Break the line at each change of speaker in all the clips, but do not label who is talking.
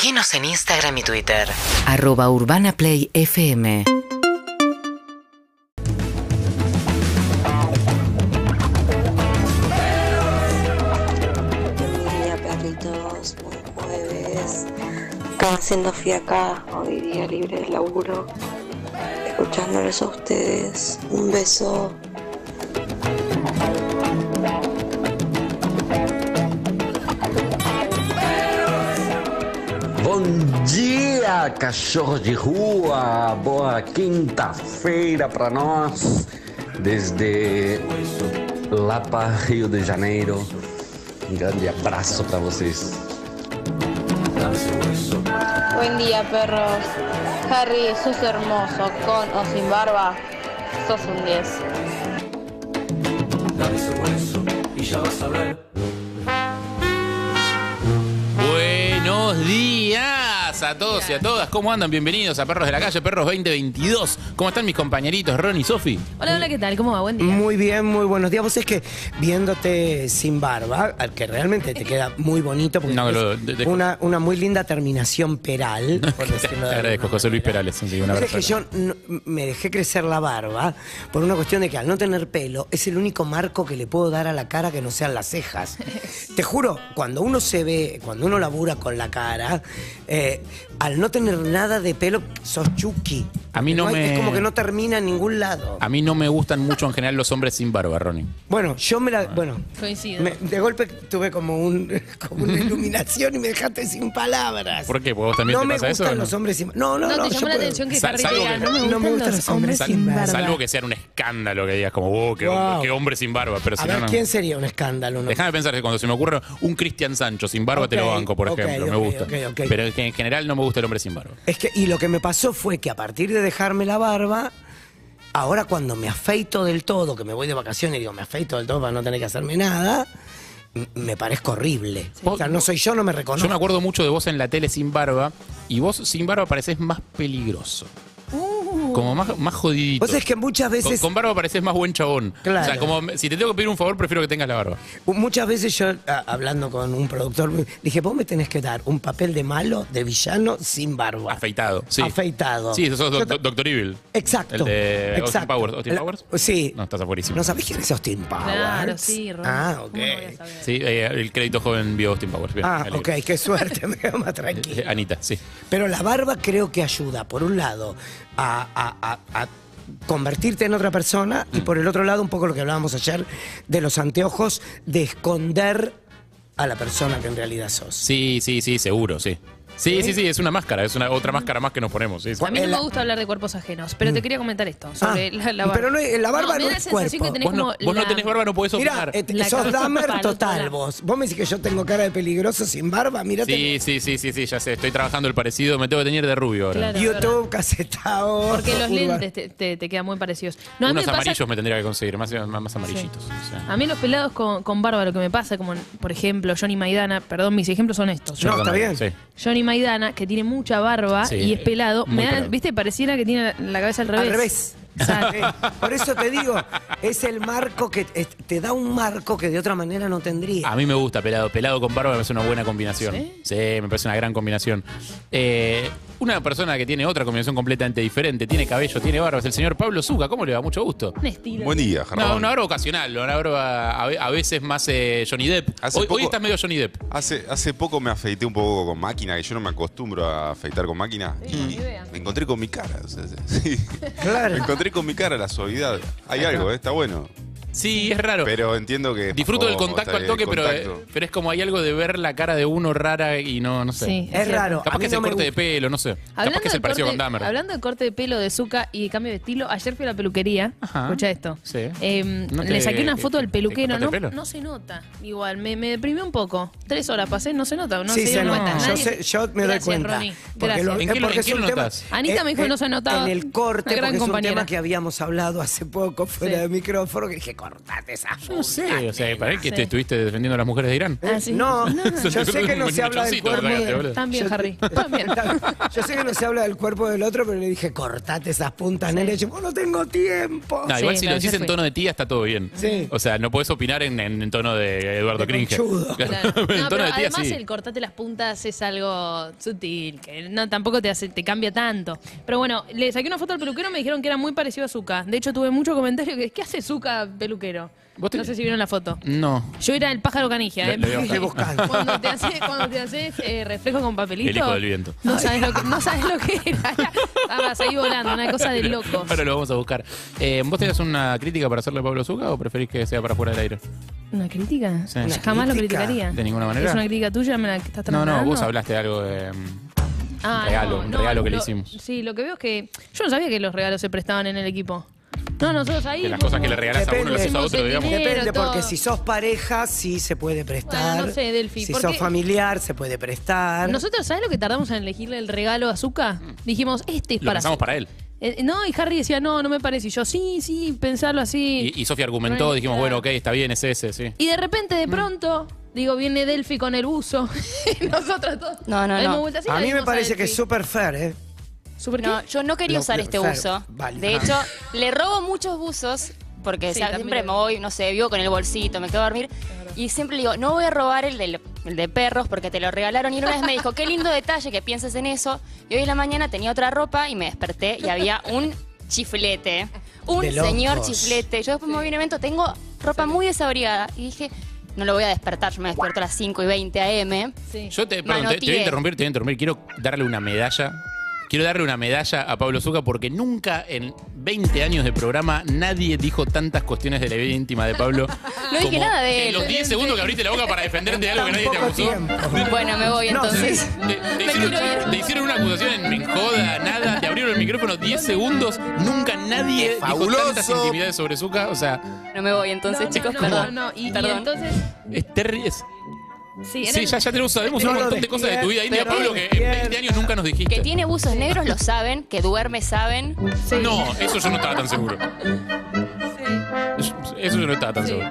Seguinos en Instagram y Twitter.
Arroba Urbana Play FM.
Buen día, perritos. Buen jueves. Acá haciendo hoy día libre de laburo. Escuchándoles a ustedes. Un beso.
Dia, cachorro de rua! Boa quinta-feira para nós, desde Lapa, Rio de Janeiro. Um grande abraço para vocês.
Buen día, perros. Harry, sos hermoso, con o sin barba. Sos un 10.
Buenos días a todos y a todas. ¿Cómo andan? Bienvenidos a Perros de la Calle, Perros 2022. ¿Cómo están mis compañeritos Ron y Sofi?
Hola, hola, ¿qué tal? ¿Cómo va? Buen día.
Muy bien, muy buenos días. Vos es que viéndote sin barba, al que realmente te queda muy bonito, porque
No,
es
lo- de- de-
una, una muy linda terminación peral, por
Te
decirlo de
agradezco, José Luis. Perales. sí,
sabés que yo no- me dejé crecer la barba por una cuestión de que al no tener pelo es el único marco que le puedo dar a la cara que no sean las cejas. Te juro, cuando uno se ve, cuando uno labura con la cara, eh, al no tener nada de pelo, sos chucky.
A mí no
hay-
me-
Es como que no termina en ningún lado.
A mí no me gustan mucho en general los hombres sin barba, Ronnie.
Bueno, yo me la. Bueno.
Coincido.
me- de golpe tuve como, un, como una iluminación y me dejaste sin palabras.
¿Por qué? ¿Porque vos también
no
te
me
pasa eso
gustan
o no?
los hombres sin No, no,
No,
no.
te
yo
llamó la
puedo-
atención que
Sa-
Harry
salvo
diga,
que-
no me
no
gustan,
me gustan
los hombres
Sal-
sin barba.
Salvo que sea un escándalo que digas como, oh, qué,
Wow.
hombre, qué hombre sin barba. Pero
A
si
ver,
no.
¿quién sería un escándalo? no?
Déjame pensar que cuando se me ocurre un Cristian Sancho sin barba te lo
Ok,
banco, por
ok,
ejemplo. me
ok,
gusta.
ok, ok.
Pero en en general no me gusta el hombre sin barba.
Es que, y lo que me pasó fue que a partir de dejarme la barba, ahora cuando me afeito del todo, que me voy de vacaciones y digo, me afeito del todo para no tener que hacerme nada, me parezco horrible. O sea, no soy yo, no me reconozco.
Yo me acuerdo mucho de vos en la tele sin barba y vos sin barba pareces más peligroso. Como más, más jodidito.
Vos es que muchas
Con,
veces...
con barba pareces más buen chabón.
Claro.
O sea, como si te tengo que pedir un favor, prefiero que tengas la barba.
Muchas veces yo, a- hablando con un productor, dije, vos me tenés que dar un papel de malo, de villano, sin barba.
Afeitado. Sí.
Afeitado.
Sí, do- do- Doctor Evil.
Exacto.
El de Austin
exacto.
Powers. ¿Austin
La-
Powers?
Sí.
No, estás afuerísimo.
¿No sabés quién es Austin Powers?
Claro, sí, Ron.
Ah, ok.
Sí, eh, el crédito joven vio Austin Powers. Bien,
Ah, ok, qué suerte, me quedo más
Eh,
tranquilo.
Anita, sí.
Pero la barba creo que ayuda, por un lado, a, a- a- a convertirte en otra persona
Mm.
y por el otro lado, un poco lo que hablábamos ayer de los anteojos, de esconder a la persona que en realidad sos.
Sí, sí, sí, seguro, sí. Sí, sí, sí, es una máscara, es una otra máscara más que nos ponemos. sí, sí.
A mí no me gusta hablar de cuerpos ajenos, pero te quería comentar esto sobre
Ah,
la, la barba.
pero no es- la barba
me
no
da
es
la sensación
cuerpo.
que tenés
Vos no,
como
vos no
la-
tenés barba, no podés
Mira,
opinar.
eh,
La
sos Dahmer total vos. Vos me decís que yo tengo cara de peligroso sin barba, mirate.
Sí, sí, sí, sí, sí, ya sé. Estoy trabajando el parecido, me tengo que tener de rubio ahora.
Claro.
YouTube, casetado.
Porque los lentes te, te- te quedan muy parecidos. No,
Unos
me pasa-
amarillos me tendría que conseguir, más, más, más amarillitos.
Sí.
o sea.
A mí los pelados con, con barba lo que me pasa, como por ejemplo Johnny Maidana, perdón, mis ejemplos son estos.
No, está bien.
Johnny Maidana, que tiene mucha barba
Sí,
y es pelado,
muy
me da,
pelado.
viste, pareciera que tiene la cabeza al revés.
Al revés. Por eso te digo, es el marco que es- te da un marco que de otra manera no tendría.
A mí me gusta pelado. Pelado con barba me parece una buena combinación.
¿Sí?
me parece una gran combinación. Eh, una persona que tiene otra combinación completamente diferente, tiene cabello, tiene barba, es el señor Pablo Zuca. ¿Cómo le va? Mucho gusto.
Un estilo.
Buen día, Jarrón.
una barba ocasional, una barba a, ve- a veces más eh, Johnny Depp.
Hace
Hoy, estás medio Johnny Depp.
Hace, hace poco me afeité un poco con máquina, que yo no me acostumbro a afeitar con máquina. y
idea.
me encontré con mi cara. o sea, sí.
Claro.
Me encontré con mi cara, la suavidad. Hay algo, ¿eh? está bueno.
Sí, es raro.
Pero entiendo que.
Disfruto del contacto al toque, pero, eh, pero es como hay algo de ver la cara de uno rara y no, no sé.
Sí,
Es raro.
Capaz
A mí
que es
no
el
me
corte de
gusta.
pelo, no sé. Capaz que es el parecido
corte-
con Dahmer.
hablando de corte de pelo de Zuka y de cambio de estilo, ayer fui a la peluquería.
Ajá.
Escucha esto.
Sí.
Eh,
¿No te-
le saqué una foto del
te
peluquero.
cortaste
No,
el pelo?
no se nota. Igual, me, me deprimió un poco. Tres horas pasé, no se nota. No
sí,
se
se
dieron
nota.
cuenta.
Yo,
Nadie-
sé- yo me doy
Gracias,
cuenta.
Ronnie.
Porque
Gracias.
lo-
¿En qué lo-
porque
en
es
qué
un
lo
tema-
notas?
Anita me dijo que no se notaba.
En el corte,
gran
porque es un
compañera.
tema que habíamos hablado hace poco fuera
Sí.
de micrófono, que dije, cortate esas
Yo no sé, o sea,
nena".
para que
Sí.
te estuviste defendiendo a las mujeres de Irán.
Ah, sí.
No,
Eso
yo sé que no se habla del cuerpo.
También,
Yo-
Harry. También.
Yo sé que no se habla del cuerpo del otro, pero le dije, cortate esas puntas, nene. Yo "Oh, no tengo tiempo.
No, igual
Sí,
si lo decís en tono de tía está todo bien.
Sí.
O sea, no puedes opinar en, en- en tono de Eduardo
De
Cringe. Claro, en
No,
tono
pero
de tía
además
sí.
el cortate las puntas es algo sutil, que no tampoco te hace, te cambia tanto. Pero bueno, le saqué una foto al peluquero, me dijeron que era muy parecido a Zuka. De hecho, tuve mucho comentario que ¿qué hace Zuka peluquero?
¿Vos te-
No sé si vieron la foto.
No.
Yo era el pájaro canigia,
Lo-
¿eh?
lo a
buscando.
Cuando te haces, cuando te haces eh, reflejo con papelito.
El hijo del viento.
No sabes lo que, no sabes lo que era. Estaba ahí volando, una cosa de locos.
Ahora lo vamos a buscar. Eh, ¿Vos tenías una crítica para hacerle a Pablo Zucca o preferís que sea para fuera del aire?
¿Una crítica?
Sí. ¿Una
Jamás lo
crítica?
criticaría.
¿De ninguna manera?
¿Es una crítica tuya? ¿Me la estás
No, no,
trasladando?
vos hablaste de algo de. mm,
Ah,
regalo, un regalo que le hicimos.
Sí, lo que veo es que yo no sabía que los regalos se prestaban en el equipo. No, nosotros ahí.
Que las cosas que le regalás a uno las
Depende.
usa a otro, digamos.
Depende,
todo.
porque si sos pareja, sí se puede prestar.
Bueno, no sé, Delphi,
Si
¿por
sos familiar, se puede prestar.
Nosotros, ¿sabes lo que tardamos en elegirle el regalo a Zuka? Dijimos, este es
Lo
para.
pensamos para él.
Eh, no, y Harry decía, no, no me parece. Y yo, sí, sí, pensarlo así.
Y, y Sofía argumentó, dijimos, bueno, ok, está bien, es ese, sí.
Y de repente, de pronto, digo, viene Delphi con el buzo. y nosotros todos.
No, no, no.
vuelta
a mí me parece que es súper fair, ¿eh?
¿Súper
No,
qué?
yo no quería
Lo-
usar
lo-
este
fair,
buzo.
vale.
De hecho, le robo muchos buzos porque
Sí,
o sea,
también
siempre
lo
me voy, no sé, vivo con el bolsito, me quedo a dormir. Y siempre le digo, no voy a robar el de, el de perros porque te lo regalaron. Y una vez me dijo, qué lindo detalle que pienses en eso. Y hoy en la mañana tenía otra ropa y me desperté y había un chiflete. Un
De locos.
señor chiflete. Yo después me voy a un evento, tengo ropa muy desabrigada. Y dije, no lo voy a despertar, yo me despierto a las 5 y 20 AM.
Sí.
Yo te, perdón, te, te voy a interrumpir, te voy a interrumpir. Quiero darle una medalla. Quiero darle una medalla a Pablo Zucca porque nunca en 20 años de programa nadie dijo tantas cuestiones de la vida íntima de Pablo.
No dije nada de
En los 10 segundos que abriste la boca para defenderte de algo que nadie te acusó.
tiempo.
Bueno, me voy
No,
entonces.
Te, te
Me
hicieron, te una acusación en me joda, nada, te abrieron el micrófono 10 segundos, nunca nadie dijo
Fabuloso.
tantas intimidades sobre Zucca, o sea,
No me voy entonces,
No,
chicos,
no,
perdón.
No, no, y, y
Perdón.
entonces.
es terrible.
Sí,
Sí,
eran-
ya, ya tenemos, sabemos un montón de cosas de tu vida
despierta,
Pablo, que en
despierta.
20 años nunca nos dijiste.
Que tiene buzos negros lo saben, que duerme saben.
sí.
No, eso yo no estaba tan seguro. Eso eso yo no estaba tan
Sí.
seguro.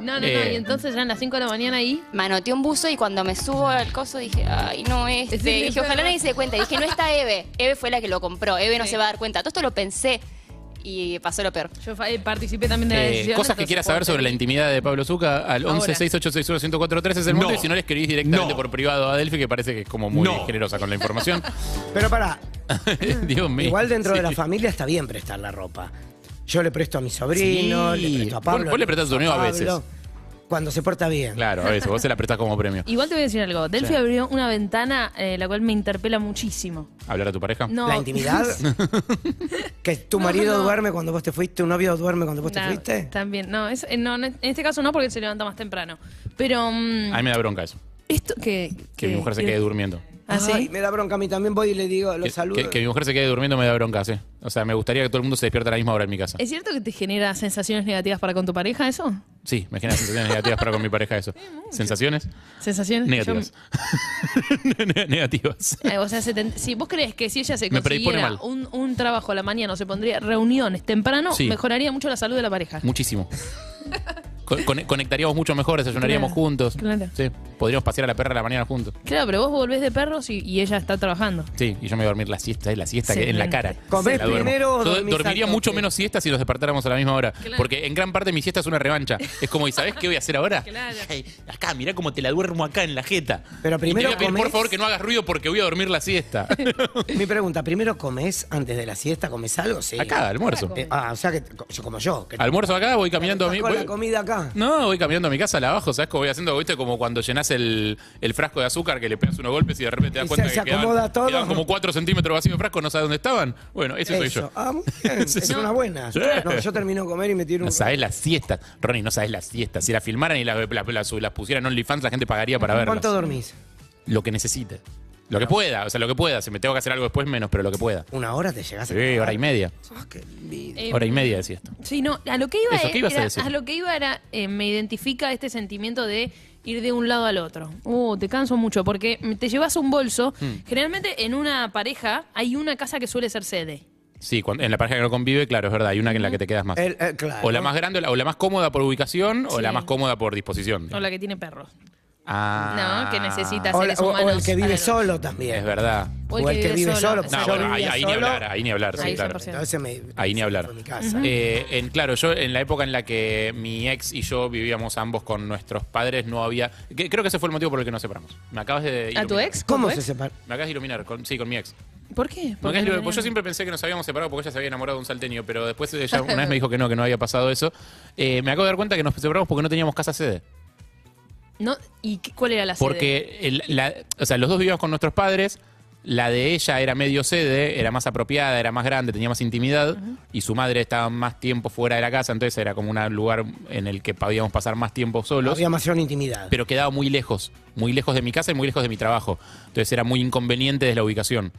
No, no, no,
Eh.
y entonces ya a las 5 de la mañana ahí.
Manoteé un buzo y cuando me subo al coso dije, ay, no este.
Sí,
dije, ojalá nadie se dé cuenta. Dije, no está Eve. Eve fue la que lo compró. Eve no
Sí.
se va a dar cuenta. Todo esto lo pensé y pasó lo peor.
Yo eh, participé también de la
Eh,
decisión.
cosas que quieras saber sobre la intimidad de Pablo Zucca al 11
Ahora.
6861 1043 es el mundo
No.
y si no le escribís directamente
No.
por privado a Delphi que parece que es como muy
No.
generosa con la información.
Pero para,
Dios mío.
igual dentro de la familia está bien prestar la ropa. Yo le presto a mi sobrino,
Sí.
le presto a
Vos-
Pablo.
vos le prestás a tu amigo a
Pablo, Cuando se porta bien.
Claro, a veces vos se la prestás como premio.
Igual te voy a decir algo. Delphi
Sí.
abrió una ventana eh, la cual me interpela muchísimo.
¿Hablar a tu pareja?
No.
La intimidad. que tu marido
no.
duerme cuando vos te fuiste, tu novio duerme cuando vos te fuiste.
También. No, es- eh, no, en este caso no porque se levanta más temprano. Pero. mm,
A mí me da bronca eso.
esto que.
Que mi mujer se quede durmiendo.
¿Ah, sí?
Ay, me da bronca a mí también voy y le digo,
Que,
los saludos.
que- que mi mujer se quede durmiendo me da bronca, sí. O sea, me gustaría que todo el mundo se despierta a la misma hora en mi casa.
¿Es cierto que te genera sensaciones negativas para con tu pareja eso?
Sí, me genera sensaciones negativas para con mi pareja eso. ¿Sensaciones?
¿Sensaciones?
Negativas. Negativas.
Yo- eh, o sea, se te- si vos crees que si ella se
Me predispone
consiguiera
mal.
un, un trabajo a la mañana o se pondría reuniones temprano,
Sí.
mejoraría mucho la salud de la pareja.
Muchísimo. Con- con- conectaríamos mucho mejor, desayunaríamos
Claro,
juntos.
claro.
Sí. Podríamos pasear a la perra a la mañana juntos.
Claro, pero vos volvés de perros y, y ella está trabajando.
Sí, y yo me voy a dormir la siesta, la siesta que en la cara.
¿Comés primero o
Yo
dormís
dormiría mucho menos siesta si nos despertáramos a la misma hora.
Claro.
Porque en gran parte mi siesta es una revancha. Es como, ¿y sabés qué voy a hacer ahora?
Claro.
Ay, acá, mirá cómo te la duermo acá en la jeta.
Pero
Y
primero
te voy a pedir, por
comés-
favor, que no hagas ruido porque voy a dormir la siesta.
Mi pregunta, ¿primero comés antes de la siesta? ¿Comes algo? Sí.
acá, almuerzo.
Eh, ah, o sea que como yo. Que
Almuerzo acá, voy caminando a mi... voy-
la comida acá.
No, voy caminando a mi casa, la abajo, ¿sabes cómo voy haciendo? ¿Viste? Como cuando el, el frasco de azúcar que le pegas unos golpes y de repente te das
Y
cuenta
se- se
que quedaban,
acomoda todo.
quedaban como 4 centímetros vacíos de frasco, no sabes dónde estaban. Bueno, ese soy yo.
Ah, muy bien. Es una buena.
Sí.
No, yo termino de comer y me tiro
No
un...
sabes las siestas. Ronnie, no sabes las siestas. Si las filmaran y las, las, las- las pusieran en OnlyFans, la gente pagaría para verlas.
¿Cuánto dormís?
Lo que necesite. Lo que pueda, o sea, lo que pueda. Si me tengo que hacer algo después, menos, pero lo que pueda.
¿Una hora te llegas a
Sí, hora y media.
Ah, qué.
Eh,
Hora y media de siesta.
Sí, no, a lo que iba,
Eso, ¿qué ibas a
era-
decir?
lo que iba era, eh, me identifica este sentimiento de ir de un lado al otro. Uh, te canso mucho, porque te llevas un bolso.
Hmm.
Generalmente en una pareja hay una casa que suele ser sede.
Sí, cuando- en la pareja que no convive, claro, es verdad, hay una que en la que te quedas más.
El- eh, claro.
O la más grande, o la, o la más cómoda por ubicación, o la más cómoda por disposición.
O la que tiene perros.
Ah.
No, que necesita
O,
seres
o- o
humanos.
el que vive
para-
solo también.
Es verdad.
O el que vive solo,
No, bueno, ahí,
vivía
ahí ni
solo.
hablar, ahí ni hablar, sí,
Ahí
claro.
100%.
Entonces me,
Ahí ni hablar.
fue mi casa.
Eh, en, claro, yo en la época en la que mi ex y yo vivíamos ambos con nuestros padres, no había. que- creo que ese fue el motivo por el que nos separamos. Me acabas de.
¿A tu
iluminar.
ex? ¿Con
¿Cómo se
ex?
separa?
Me acabas de iluminar, con- sí, con mi ex.
¿Por qué?
Me
¿Por
acabas
qué
de-
no
pues yo siempre pensé que nos habíamos separado porque ella se había enamorado de un salteño, pero después ella una vez me dijo que no, que no había pasado eso. Eh, me acabo de dar cuenta que nos separamos porque no teníamos casa sede.
No, ¿Y qué- cuál era la sede?
Porque el- la- o sea, los dos vivíamos con nuestros padres. La de ella era medio sede, era más apropiada, era más grande, tenía más intimidad. Y su madre estaba más tiempo fuera de la casa, entonces era como un lugar en el que podíamos pasar más tiempo solos.
Había mayor intimidad.
Pero quedaba muy lejos, muy lejos de mi casa y muy lejos de mi trabajo. Entonces era muy inconveniente desde la ubicación.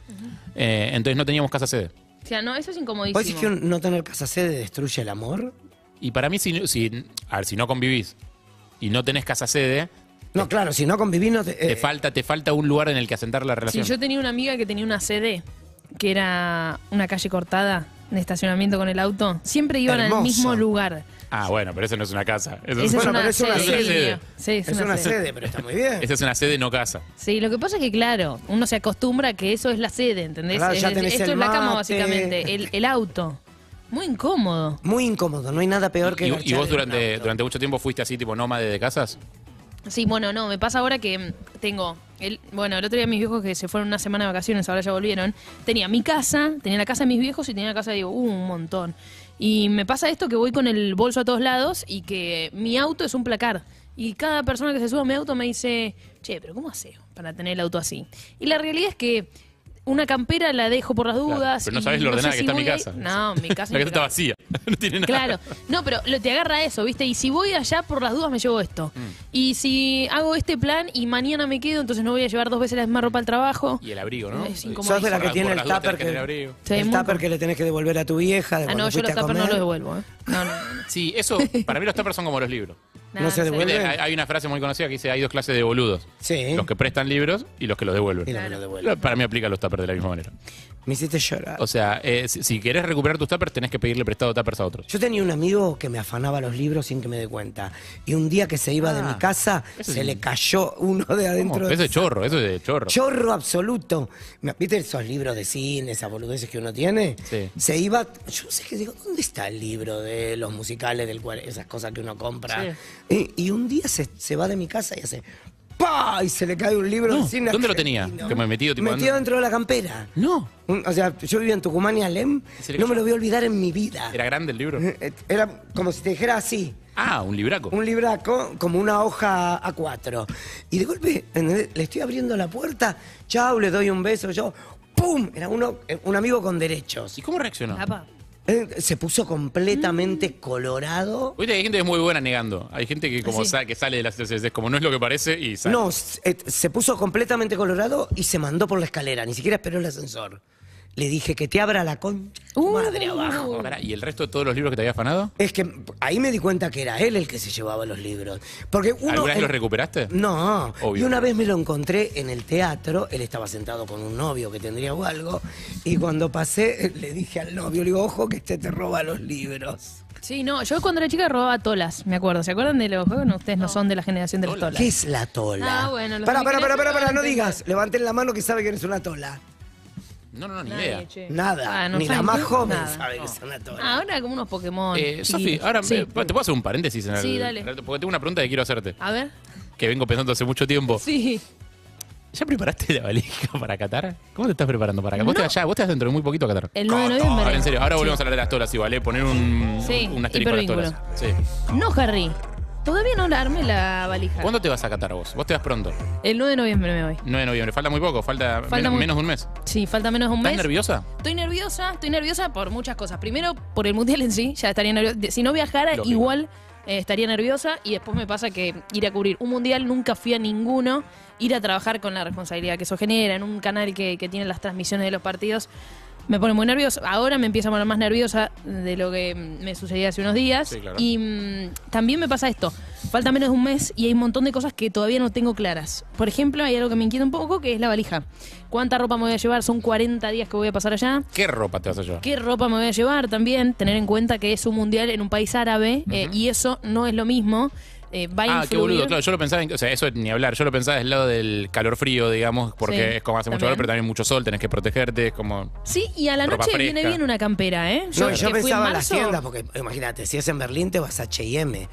Eh, entonces no teníamos casa sede.
O sea, no, eso es incomodísimo.
¿Vos decís que un- no tener casa sede destruye el amor?
Y para mí, si, si, a ver, si no convivís y no tenés casa sede,
No, claro, si no convivís no te...
te,
eh,
falta, te falta un lugar en el que asentar la
Sí,
relación.
yo tenía una amiga que tenía una sede, que era una calle cortada, de estacionamiento con el auto. Siempre iban
Hermoso.
al mismo lugar.
Ah, bueno, pero eso no es una casa. Eso
Esa es
Bueno,
una
pero es una
sede.
sede.
diría. Sí, es,
es
una,
una
sede.
sede, pero está muy bien.
Esa es una sede, no casa.
Sí, lo que pasa es que, claro, uno se acostumbra a que eso es la sede, ¿entendés?
Claro, ya
Es-
tenés
esto
el
es la cama, básicamente. El, el auto. Muy incómodo.
Muy incómodo, no hay nada peor que
¿Y, y vos durante, durante mucho tiempo fuiste así, tipo nómade de casas?
Sí, bueno, no, me pasa ahora que tengo, el, bueno, el otro día mis viejos que se fueron una semana de vacaciones, ahora ya volvieron, tenía mi casa, tenía la casa de mis viejos y tenía la casa de Diego, uh, un montón. Y me pasa esto que voy con el bolso a todos lados y que mi auto es un placar. Y cada persona que se sube a mi auto me dice, che, pero ¿cómo haces para tener el auto así? Y la realidad es que una campera la dejo por las
Claro,
dudas.
pero no
y
sabés lo
sé
ordenada que está mi casa.
No, mi casa
La casa está vacía. no tiene nada.
Claro, no, pero lo, te agarra eso, ¿viste? Y si voy allá por las dudas me llevo esto.
Mm.
Y si hago este plan y mañana me quedo, entonces no voy a llevar dos veces la misma ropa al trabajo.
Y el abrigo, ¿no?
Es incómodo.
Sos de la que tiene el tupper
que
el tupper que le tenés que devolver a tu vieja de
Ah, no, yo los tuppers no los devuelvo, ¿eh? No, no, no.
Sí, eso, para mí los tuppers son como los libros.
No se
sé.
devuelve.
Hay, una frase muy conocida que dice, hay dos clases de boludos.
Sí.
Los que prestan libros y los que los devuelven.
Y los que lo devuelven.
Para mí aplica los tuppers de la misma manera.
Me hiciste llorar.
O sea, eh, si, si querés recuperar tus tuppers, tenés que pedirle prestado tuppers a otros.
Yo tenía un amigo que me afanaba los libros sin que me dé cuenta. Y un día que se iba de
Ah,
mi casa,
eso
se
es-
le cayó uno de adentro.
Eso es chorro, eso es de chorro.
Chorro absoluto. Me- ¿Viste esos libros de cine, esas boludeces que uno tiene?
Sí.
Se iba. Yo no sé qué digo, ¿dónde está el libro de los musicales, del cual, esas cosas que uno compra? Y, y un día se, se va de mi casa y hace. ¡Pah! Y se le cae un libro
No,
cine.
¿dónde lo tenía? Que me metido, tipo,
Metido dentro de la campera.
No.
Un- O sea, yo vivía en Tucumán y Alem.
se le
No me lo voy a olvidar en mi vida.
¿Era grande el libro?
Eh, Era como si te dijera así.
Ah, un libraco.
Un libraco, como una hoja A4. Y de golpe, ¿entendés? le estoy abriendo la puerta, chau, le doy un beso, yo, ¡pum! Era uno, eh, un amigo con derechos.
¿Y cómo reaccionó?
Apa.
Eh, Se puso completamente colorado.
Oye, hay gente que es muy buena negando. Hay gente que como
Sí.
sa- que sale de las es como no es lo que parece y sale.
No, eh, se puso completamente colorado y se mandó por la escalera, ni siquiera esperó el ascensor. Le dije que te abra la concha,
Uh.
madre abajo.
Pará, ¿Y el resto de todos los libros que te había afanado?
Es que ahí me di cuenta que era él el que se llevaba los libros. Porque uno.
¿Alguna vez
el-
los recuperaste?
No,
Obvio.
y una vez me lo encontré en el teatro, él estaba sentado con un novio que tendría o algo, y cuando pasé le dije al novio, le digo, ojo que este te roba los libros.
Sí, no, yo cuando era chica robaba tolas, me acuerdo. ¿Se acuerdan de los juegos? No, ustedes no, son de la generación de las tolas.
¿Qué es la tola?
Ah, bueno, los
Para, para, para, para, no digas, levanten la mano que sabe que eres una tola.
No, no, no, ni
Nadie,
idea.
che.
Nada,
Ah, no
ni la
saben
más
qué-
joven
nada.
sabe que.
Ah, ahora como unos Pokémon.
Eh, Sofi,
chiquitos.
ahora
Sí.
eh, ¿te puedo hacer un paréntesis? En el,
Sí, dale.
Porque tengo una pregunta que quiero hacerte,
A ver.
que vengo pensando hace mucho tiempo.
Sí.
¿Ya preparaste la valija para Qatar? ¿Cómo te estás preparando para Qatar? Vos, te vas ya, vos te vas dentro de muy poquito a Qatar.
El 9 de noviembre.
Ahora, en serio, ahora
Sí.
volvemos a hablar de las tolas igual, ¿eh? Poner un,
Sí,
un asterisco a las tolas. Sí.
No, Harry. Todavía no la armé la valija.
¿Cuándo te vas a Qatar vos? Vos te vas pronto.
El 9 de noviembre me voy.
9 de noviembre. Falta muy poco, falta,
Falta
men-
muy-
menos de un mes.
Sí, falta menos de un
¿Estás
mes.
nerviosa?
Estoy nerviosa, estoy nerviosa por muchas cosas. Primero, por el mundial en sí, ya estaría nerviosa. Si no viajara,
Lógico.
igual eh, estaría nerviosa. Y después me pasa que ir a cubrir un mundial, nunca fui a ninguno. Ir a trabajar con la responsabilidad que eso genera en un canal que, que tiene las transmisiones de los partidos. Me pone muy nerviosa. Ahora me empiezo a poner más nerviosa de lo que mm, me sucedía hace unos días.
Sí, claro.
Y mm, también me pasa esto. Falta menos de un mes y hay un montón de cosas que todavía no tengo claras. Por ejemplo, hay algo que me inquieta un poco, que es la valija. ¿Cuánta ropa me voy a llevar? Son 40 días que voy a pasar allá.
¿Qué ropa te vas a llevar?
¿Qué ropa me voy a llevar también? Tener en cuenta que es un mundial en un país árabe eh, y eso no es lo mismo. Eh, va a
Ah, qué boludo, claro, yo lo pensaba, en- o sea, eso ni hablar, yo lo pensaba del lado del calor frío, digamos, porque
Sí,
es como hace mucho
también.
calor, pero también mucho sol, tenés que protegerte, es como...
Sí, y a la
Ropa
noche viene
fresca.
bien una campera, ¿eh?
No,
que
yo
fui en
pensaba en las
marzo-
tiendas, porque imagínate, si es en Berlín te vas a H&M.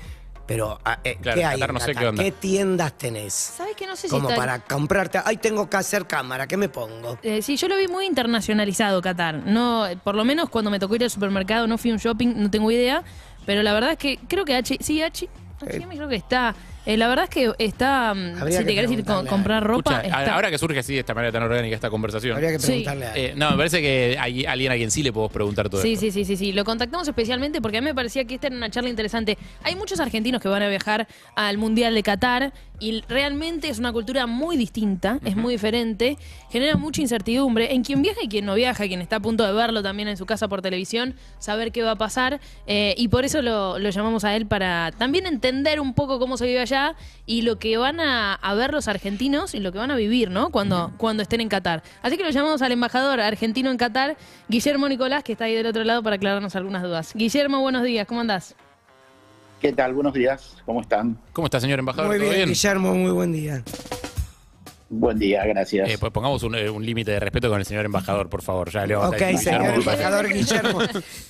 Pero, ah, eh,
Claro,
¿qué
en
hay
Qatar
en
no sé
Qatar?
qué onda.
¿Qué tiendas tenés?
¿Sabes que no sé si
Como
está-
para comprarte, ay, tengo que hacer cámara, ¿qué me pongo?
Eh, sí, yo lo vi muy internacionalizado, Qatar. No, por lo menos cuando me tocó ir al supermercado, no fui a un shopping, no tengo idea. Pero la verdad es que creo que H, sí, H, H&M creo que está. Eh, la verdad es que está. mm,
Habría
si
que
te querés ir a comprar ropa,
Escucha, a-
está.
ahora que surge así de esta manera tan orgánica esta conversación.
Habría que
Sí.
preguntarle a
eh, no, me parece que hay alguien a quien sí le podemos preguntar todo
Sí,
esto.
sí, sí, sí, sí. Lo contactamos especialmente porque a mí me parecía que esta era una charla interesante. Hay muchos argentinos que van a viajar al Mundial de Qatar y realmente es una cultura muy distinta, es muy diferente, genera mucha incertidumbre en quien viaja y quien no viaja, quien está a punto de verlo también en su casa por televisión, saber qué va a pasar eh, y por eso lo, lo llamamos a él para también entender un poco cómo se vive allá y lo que van a, a ver los argentinos y lo que van a vivir, ¿no? Cuando, cuando estén en Qatar. Así que lo llamamos al embajador argentino en Qatar, Guillermo Nicolás, que está ahí del otro lado para aclararnos algunas dudas. Guillermo, buenos días, ¿cómo andás?
¿Qué tal? Buenos días, ¿cómo están?
¿Cómo está, señor embajador?
Muy
¿Todo
bien, Guillermo, muy buen día.
Buen día, gracias.
Eh, pues pongamos un, eh, un límite de respeto con el señor embajador, por favor. Ya le vamos a
Ok,
decir,
señor
Guillermo,
embajador Guillermo.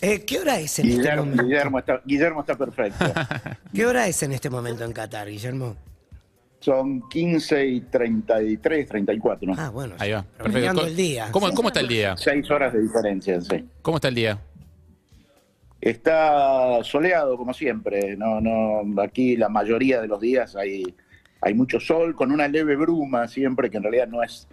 Eh, ¿Qué hora es en este
Guillermo,
momento?
Guillermo está, Guillermo está perfecto.
¿Qué hora es en este momento en Qatar, Guillermo?
Son 15 y 33, 34, ¿no?
Ah, bueno.
Ahí va, perfecto.
el día.
¿Cómo, cómo está el día?
Seis horas de diferencia, sí.
¿Cómo está el día?
Está soleado como siempre. No, no, aquí la mayoría de los días hay, hay mucho sol con una leve bruma siempre que en realidad no es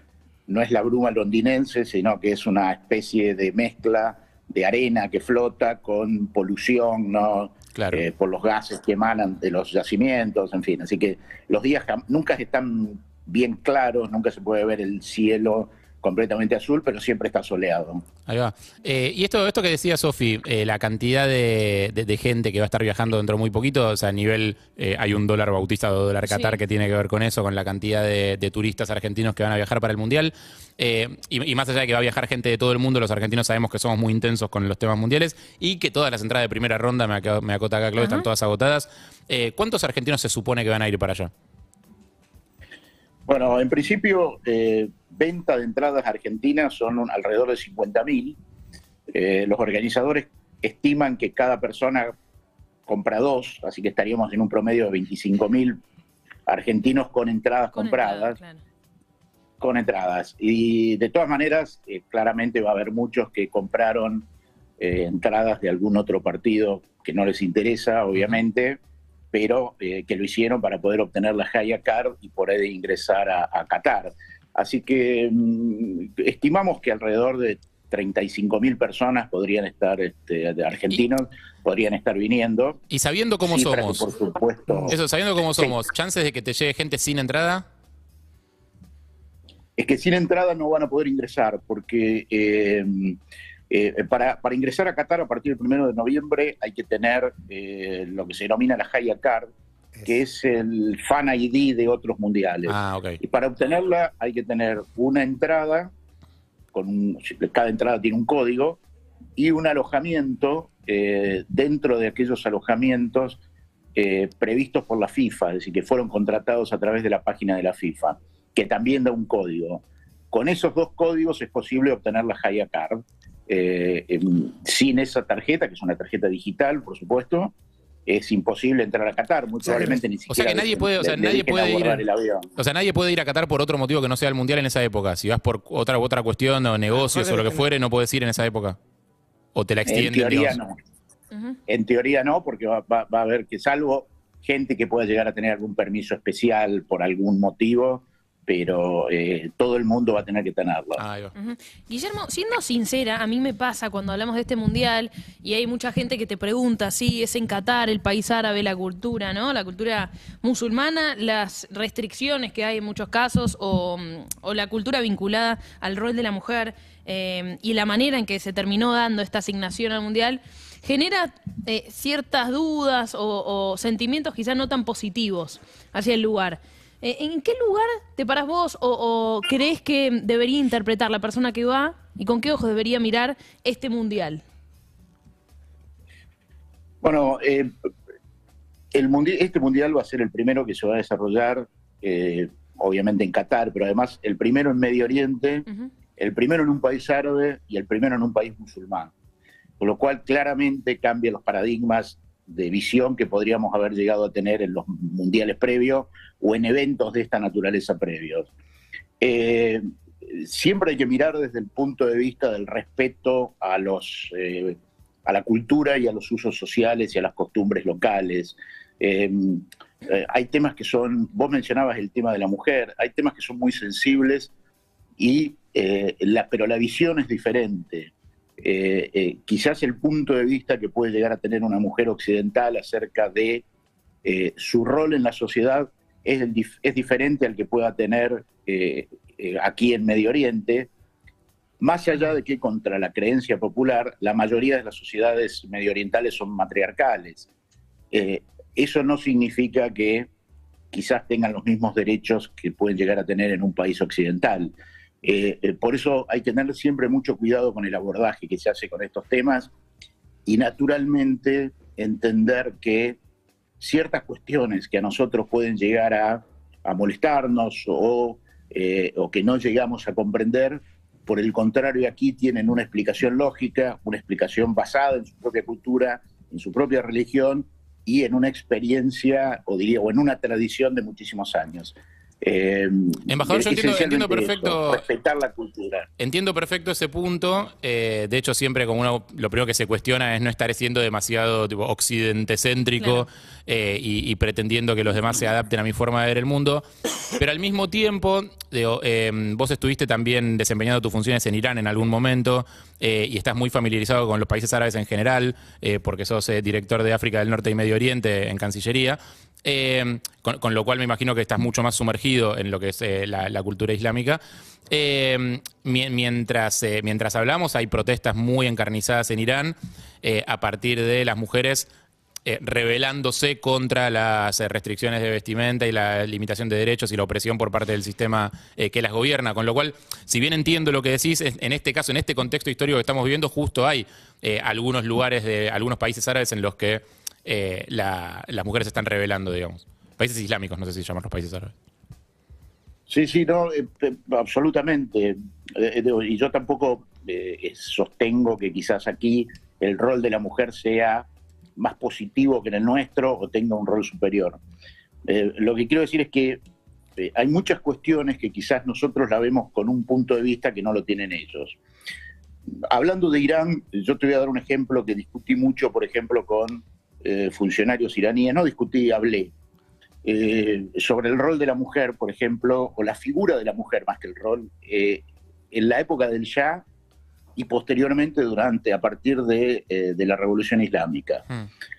no es la bruma londinense, sino que es una especie de mezcla de arena que flota con polución, ¿no?
Claro.
Eh, por los gases que emanan de los yacimientos, en fin. Así que los días nunca están bien claros, nunca se puede ver el cielo completamente azul, pero siempre está soleado.
Ahí va. Eh, y esto, esto que decía Sofi, eh, la cantidad de, de- de gente que va a estar viajando dentro de muy poquito, o sea, a nivel, eh, hay un dólar bautista o dólar Qatar
Sí.
que tiene que ver con eso, con la cantidad de, de turistas argentinos que van a viajar para el Mundial. Eh, y, y más allá de que va a viajar gente de todo el mundo, los argentinos sabemos que somos muy intensos con los temas mundiales y que todas las entradas de primera ronda, me, aco- me acota acá Claudio, están todas agotadas. Eh, ¿Cuántos argentinos se supone que van a ir para allá?
Bueno, en principio, eh, venta de entradas argentinas son un- alrededor de 50.000. Eh, los organizadores estiman que cada persona compra dos, así que estaríamos en un promedio de 25.000 argentinos con entradas
Con
compradas.
entrada, claro.
con entradas. Y de todas maneras, eh, claramente va a haber muchos que compraron eh, entradas de algún otro partido que no les interesa, obviamente, pero eh, que lo hicieron para poder obtener la Haya Card y poder ingresar a, a Qatar. Así que mm, estimamos que alrededor de 35 mil personas podrían estar, este, de argentinos, podrían estar viniendo.
Y sabiendo cómo somos,
por supuesto,
eso, sabiendo cómo
Sí.
somos, chances de que te llegue gente sin entrada.
es que sin entrada no van a poder ingresar, porque eh, eh, para, para ingresar a Qatar a partir del primero de noviembre hay que tener eh, lo que se denomina la Haya Card, que es el fan ID de otros mundiales.
Ah, ok.
Y para obtenerla hay que tener una entrada, con un- cada entrada tiene un código, y un alojamiento eh, dentro de aquellos alojamientos previstos por la FIFA, es decir, que fueron contratados a través de la página de la FIFA, que también da un código. Con esos dos códigos es posible obtener la Haya Card. Eh, em, sin esa tarjeta, que es una tarjeta digital, por supuesto, es imposible entrar a Qatar. Muy
sea,
probablemente ni
o
siquiera
sea que nadie puede- o sea, nadie puede ir-
el avión.
O sea, nadie puede ir a Qatar por otro motivo que no sea el Mundial en esa época. Si vas por otra otra cuestión o negocios o lo que fuere, no puedes ir en esa época. O te la
En
extienden,
teoría
digamos.
no. En teoría no, porque va, va- va a haber que, salvo gente que pueda llegar a tener algún permiso especial por algún motivo, pero eh, todo el mundo va a tener que tenerlo.
Ujú. Guillermo, siendo sincera, a mí me pasa cuando hablamos de este mundial y hay mucha gente que te pregunta si es en Qatar, el país árabe, la cultura, ¿no? La cultura musulmana, las restricciones que hay en muchos casos o, mm, o la cultura vinculada al rol de la mujer eh, y la manera en que se terminó dando esta asignación al mundial genera eh, ciertas dudas o, o sentimientos quizás no tan positivos hacia el lugar. Eh, ¿En qué lugar te paras vos o, o crees que debería interpretar la persona que va y con qué ojos debería mirar este mundial?
Bueno, eh, el mundi- este mundial va a ser el primero que se va a desarrollar, eh, obviamente en Qatar, pero además el primero en Medio Oriente, el primero en un país árabe y el primero en un país musulmán. Con lo cual claramente cambia los paradigmas de visión que podríamos haber llegado a tener en los mundiales previos o en eventos de esta naturaleza previos. Eh, siempre hay que mirar desde el punto de vista del respeto a los eh, a la cultura y a los usos sociales y a las costumbres locales. Eh, hay temas que son, vos mencionabas el tema de la mujer, hay temas que son muy sensibles, y, la- pero la visión es diferente. Eh, eh, quizás el punto de vista que puede llegar a tener una mujer occidental acerca de eh, su rol en la sociedad es, diferente al que pueda tener aquí en Medio Oriente, más allá de que contra la creencia popular, la mayoría de las sociedades medioorientales son matriarcales. Eso no significa que quizás tengan los mismos derechos que pueden llegar a tener en un país occidental. Eh, eh, por eso hay que tener siempre mucho cuidado con el abordaje que se hace con estos temas y naturalmente entender que ciertas cuestiones que a nosotros pueden llegar a, molestarnos o, eh, o que no llegamos a comprender, por el contrario aquí tienen una explicación lógica, una explicación basada en su propia cultura, en su propia religión y en una experiencia, o diría, o en una tradición de muchísimos años. Eh,
Embajador, yo entiendo- perfecto-
eso, respetar la cultura.
Entiendo perfecto ese punto. eh, de hecho, siempre como uno lo primero que se cuestiona es no estar siendo demasiado tipo, occidentecéntrico eh, y, y pretendiendo que los demás se adapten a mi forma de ver el mundo. Pero al mismo tiempo, digo, eh, vos estuviste también desempeñando tus funciones en Irán en algún momento eh, y estás muy familiarizado con los países árabes en general, eh, porque sos eh, director de África del Norte y Medio Oriente en Cancillería. Eh, con, lo cual me imagino que estás mucho más sumergido en lo que es eh, la, cultura islámica. Mi- mientras, eh, mientras hablamos, hay protestas muy encarnizadas en Irán eh, a partir de las mujeres rebelándose contra las restricciones de vestimenta y la limitación de derechos y la opresión por parte del sistema que las gobierna. Con lo cual, si bien entiendo lo que decís, en este caso, en este contexto histórico que estamos viviendo, justo hay algunos lugares de algunos países árabes en los que eh, la- las mujeres están rebelando, digamos. Países islámicos, no sé si llaman los países árabes.
Sí, sí, no, eh, eh, absolutamente. Y yo tampoco sostengo que quizás aquí el rol de la mujer sea más positivo que en el nuestro o tenga un rol superior. Lo que quiero decir es que hay muchas cuestiones que quizás nosotros la vemos con un punto de vista que no lo tienen ellos. Hablando de Irán, yo te voy a dar un ejemplo que discutí mucho, por ejemplo, con eh, funcionarios iraníes, no discutí, hablé, eh, sobre el rol de la mujer, por ejemplo, o la figura de la mujer más que el rol, eh, en la época del Shah y posteriormente durante, a partir de, de la Revolución Islámica.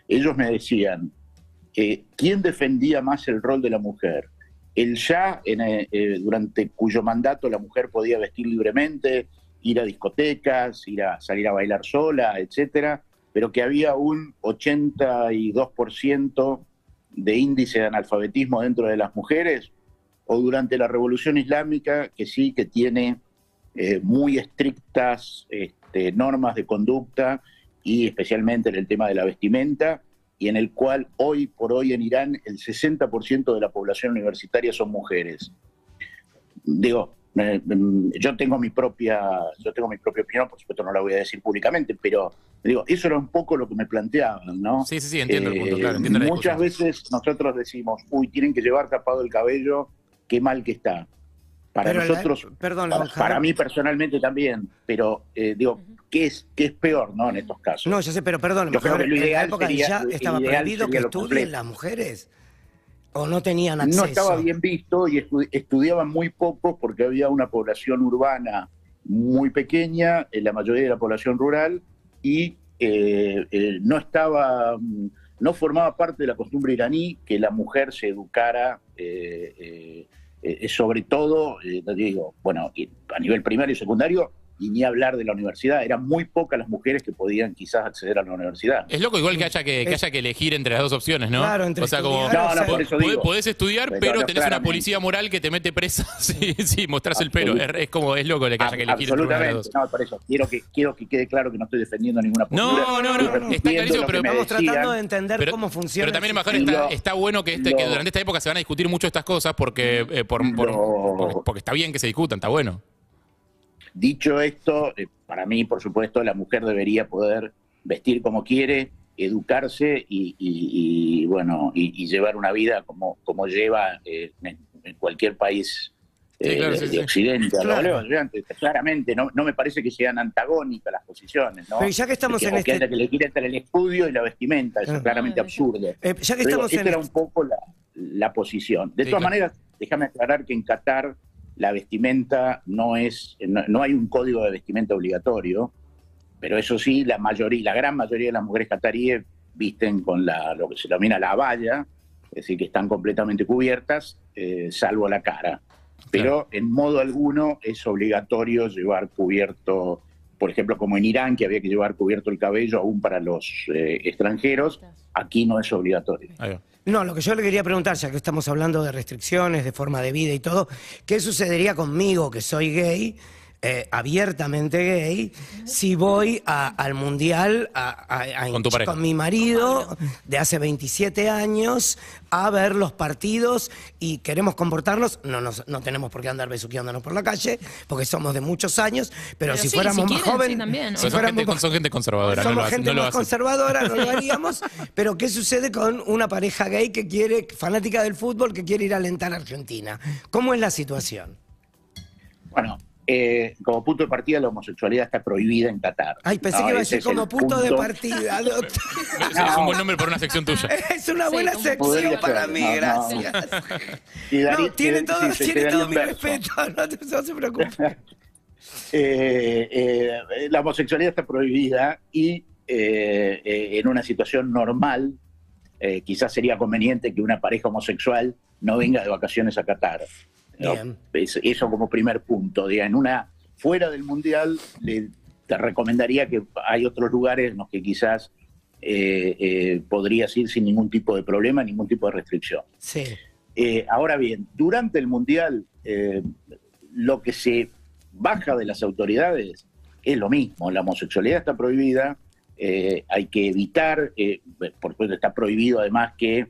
Ellos me decían, ¿quién defendía más el rol de la mujer? El Shah, en, durante cuyo mandato la mujer podía vestir libremente, ir a discotecas, ir a salir a bailar sola, etcétera, pero que había un 82% de índice de analfabetismo dentro de las mujeres, o durante la Revolución Islámica, que sí, que tiene eh, muy estrictas este, normas de conducta y especialmente en el tema de la vestimenta, y en el cual hoy por hoy en Irán el 60% de la población universitaria son mujeres. Digo, eh, mm, yo tengo mi propia, yo tengo mi propia opinión, por supuesto no la voy a decir públicamente, pero digo, eso era un poco lo que me planteaban, ¿no?
Sí, sí, sí, entiendo el punto,
Eh,
claro, entiendo la
Muchas veces nosotros decimos, uy, tienen que llevar tapado el cabello, qué mal que está. Para
Pero la-
nosotros,
perdón,
para, para mí personalmente también, pero eh, digo, ¿qué es, ¿qué es peor, no, en estos casos?
No, yo sé, pero perdón,
Yo creo que lo
en la
ideal
época
sería-
ya estaba
ideal
prohibido que estudien las mujeres. ¿O no tenían acceso?
no estaba bien visto y estu- estudiaban muy poco porque había una población urbana muy pequeña, en la mayoría de la población rural, y eh, eh, no estaba, mm, no formaba parte de la costumbre iraní que la mujer se educara, eh, eh, eh, sobre todo, eh, digo, bueno, a nivel primario y secundario, y ni hablar de la universidad. Eran muy pocas las mujeres que podían quizás acceder a la universidad.
Es loco igual que haya que, que haya que elegir entre las dos opciones, ¿no?
Claro, entre
o sea, como
No, no, por eso
podés-
digo.
podés estudiar,
Pero
pero,
no,
tenés una policía moral que te mete presa si, si mostrás el pelo. Es, es como, es loco que haya que elegir entre una de las
Absolutamente,
dos.
no, por eso quiero que, quiero que quede claro que no estoy defendiendo ninguna postura.
No, no, no, está clarísimo, pero
Estamos tratando de entender
Pero-
cómo funciona.
Pero también, embajador, está, está bueno que, este, que durante esta época se van a discutir mucho estas cosas porque, eh, por, por- porque, porque está bien que se discutan, está bueno.
Dicho esto, eh, para mí, por supuesto, la mujer debería poder vestir como quiere, educarse y, y- y, bueno, y, y llevar una vida como, como lleva eh, en, en cualquier país
Sí,
eh,
claro,
de,
sí,
de
sí.
Occidente.
Claro.
Leo, yo, claramente, no, no me parece que sean antagónicas las posiciones, ¿no?
Pero ya que estamos
que,
en
o que
este-
que elegir entre el estudio y la vestimenta, eso
Ah.
es claramente absurdo.
Eh, ya que
Pero digo,
estamos en
esta era un poco la, la posición. De
Sí,
todas
claro.
maneras, déjame aclarar que en Qatar la vestimenta no es, no, no hay un código de vestimenta obligatorio, pero eso sí, la mayoría, la gran mayoría de las mujeres cataríes visten con la, lo que se denomina la valla, es decir, que están completamente cubiertas, eh, salvo la cara. Pero en modo alguno es obligatorio llevar cubierto, por ejemplo, como en Irán, que había que llevar cubierto el cabello aún para los eh, extranjeros, aquí no es obligatorio.
No, lo que yo le quería preguntar, ya que estamos hablando de restricciones, de forma de vida y todo, ¿qué sucedería conmigo, que soy gay, eh, abiertamente gay, si voy a- al mundial a- a- a
Con
mi marido de hace 27 años a ver los partidos y queremos comportarnos? No, nos- no tenemos por qué andar besuqueándonos por la calle, porque somos de muchos años, pero,
Pero
si
sí,
fuéramos
si
más jóvenes,
sí, también, ¿no?
si
son,
fuéramos
gente,
más-
son gente conservadora, no
somos
lo hacen.
gente
no lo
más
hacen.
conservadora, no lo haríamos. Pero ¿qué sucede con una pareja gay que quiere, fanática del fútbol, que quiere ir a alentar a Argentina? ¿Cómo es la situación?
Bueno, eh, como punto de partida, la homosexualidad está prohibida en Qatar.
Ay, pensé
No,
que iba a decir como punto de partida. doctor.
Es un buen nombre para una sección tuya.
Es una
Sí,
buena sección para mí,
No, no.
gracias.
Y
No, tiene todo,
sí,
tiene mi respeto, no, te- no se preocupe.
Eh, eh, la homosexualidad está prohibida y eh, eh, en una situación normal, eh, quizás sería conveniente que una pareja homosexual no venga de vacaciones a Qatar. ¿No?
Bien.
Es- eso como primer punto. en una fuera del mundial, le- te recomendaría que hay otros lugares en los que quizás eh, eh, podrías ir sin ningún tipo de problema, ningún tipo de restricción.
Sí.
Eh, ahora bien, durante el Mundial, lo que se baja de las autoridades es lo mismo. La homosexualidad está prohibida, hay que evitar, por supuesto está prohibido además que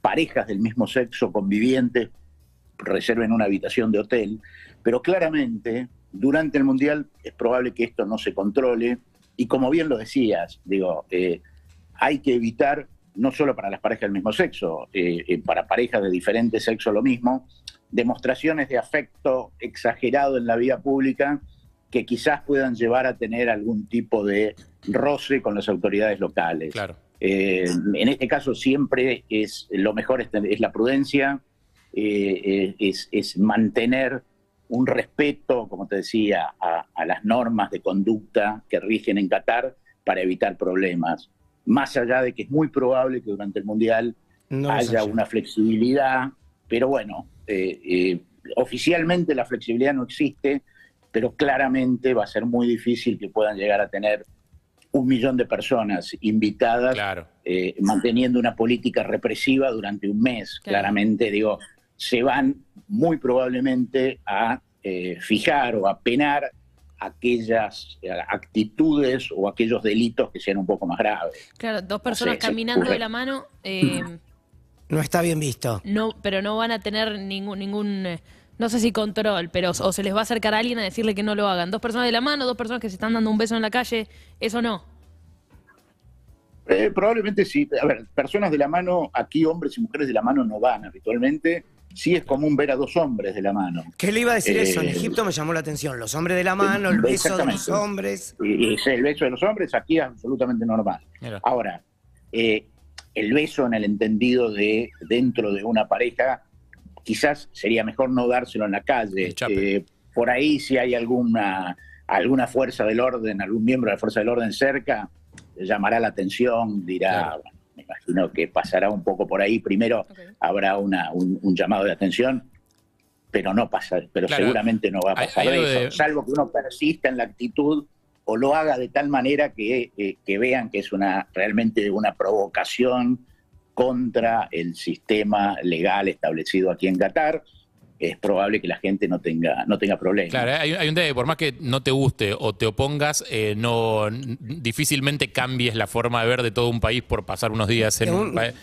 parejas del mismo sexo convivientes reserven una habitación de hotel, pero claramente durante el Mundial es probable que esto no se controle y como bien lo decías, digo, eh, hay que evitar, no solo para las parejas del mismo sexo, eh, eh, para parejas de diferente sexo lo mismo, demostraciones de afecto exagerado en la vida pública que quizás puedan llevar a tener algún tipo de roce con las autoridades locales.
Claro.
En este caso siempre es lo mejor es, es la prudencia, eh, eh, es, es mantener un respeto, como te decía, a, a las normas de conducta que rigen en Qatar para evitar problemas. Más allá de que es muy probable que durante el Mundial
No
haya
haya.
una flexibilidad, pero bueno, eh, eh, oficialmente la flexibilidad no existe, pero claramente va a ser muy difícil que puedan llegar a tener un millón de personas invitadas,
Claro.
eh, manteniendo una política represiva durante un mes.
Claro.
Claramente, digo, se van muy probablemente a eh, fijar o a penar aquellas eh, actitudes o aquellos delitos que sean un poco más graves.
Claro, dos personas caminando de la mano, eh,
No está bien visto.
no, pero no van a tener ningún, ningún no sé si control, pero o se les va a acercar a alguien a decirle que no lo hagan. Dos personas de la mano, dos personas que se están dando un beso en la calle, eso no.
Eh, probablemente sí. A ver, personas de la mano, aquí hombres y mujeres de la mano no van habitualmente. Sí es común ver a dos hombres de la mano.
¿Qué le iba a decir
Eh,
eso? En Egipto me llamó la atención. Los hombres de la mano, el beso de los hombres.
Y, y ese- el beso de los hombres aquí es absolutamente normal.
Mira.
Ahora, eh, el beso en el entendido de dentro de una pareja, quizás sería mejor no dárselo en la calle. Eh, por ahí si hay alguna, alguna fuerza del orden, algún miembro de la fuerza del orden cerca, llamará la atención, dirá, bueno, me imagino que pasará un poco por ahí. Primero habrá una, un, un llamado de atención, pero no pasa, pero
Claro.
seguramente no va a pasar
hay
eso,
de-
salvo que uno persista en la actitud o lo haga de tal manera que, eh, que vean que es una realmente una provocación contra el sistema legal establecido aquí en Qatar, es probable que la gente no tenga, no tenga problemas.
Claro, hay, hay un tema que por más que no te guste o te opongas, eh, no difícilmente cambies la forma de ver de todo un país por pasar unos días en